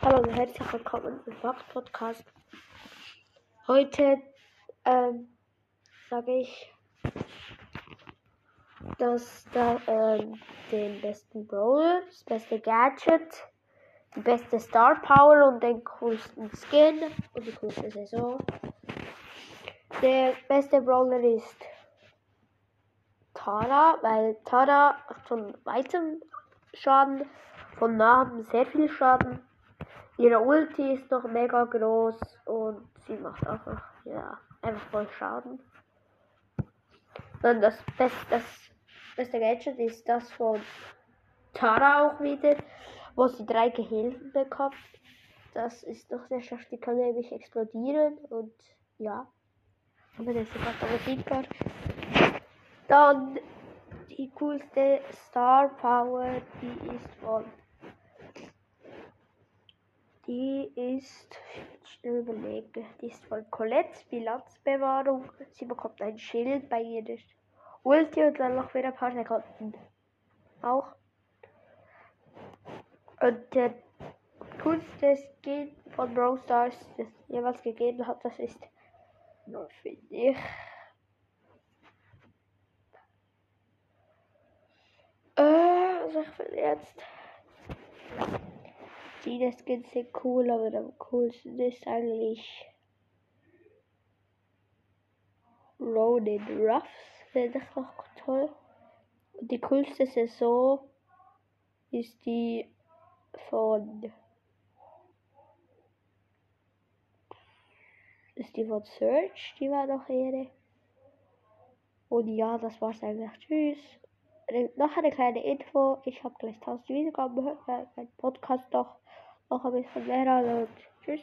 Hallo und herzlich willkommen im Box Podcast. Heute ähm, sage ich, dass da ähm, den besten Brawler, das beste Gadget, die beste Star Power und den coolsten Skin und die coolste Saison. Der beste Brawler ist Tara, weil Tara macht von weitem Schaden, von nahem sehr viel Schaden. Ihre Ulti ist noch mega groß und sie macht einfach, ja, einfach voll Schaden. Dann das beste, das beste Gadget ist das von Tara auch wieder, wo sie drei Gehilfen bekommt. Das ist noch sehr stark, die kann nämlich explodieren und ja. Aber das ist besiegbar. Dann die coolste Star Power, die ist von die ist, schnell überlege, die ist von Colette, Bilanzbewahrung. Sie bekommt ein Schild bei ihrer Ulti und dann noch wieder Sekunden. Auch. Und der coolste Skin von Brawl Stars, das jemals gegeben hat, das ist, finde ich, äh, also ich will jetzt die Skins sind cool, aber am coolsten ist eigentlich Ronin Ruffs, finde ich noch toll. Und die coolste Saison ist die von ist die von Search, die war noch Ehre. Und ja, das war's eigentlich. Tschüss. Noch eine kleine Info. Ich habe gleich 1000 Wiedergaben, hört mein Podcast doch noch ein bisschen mehr an und tschüss.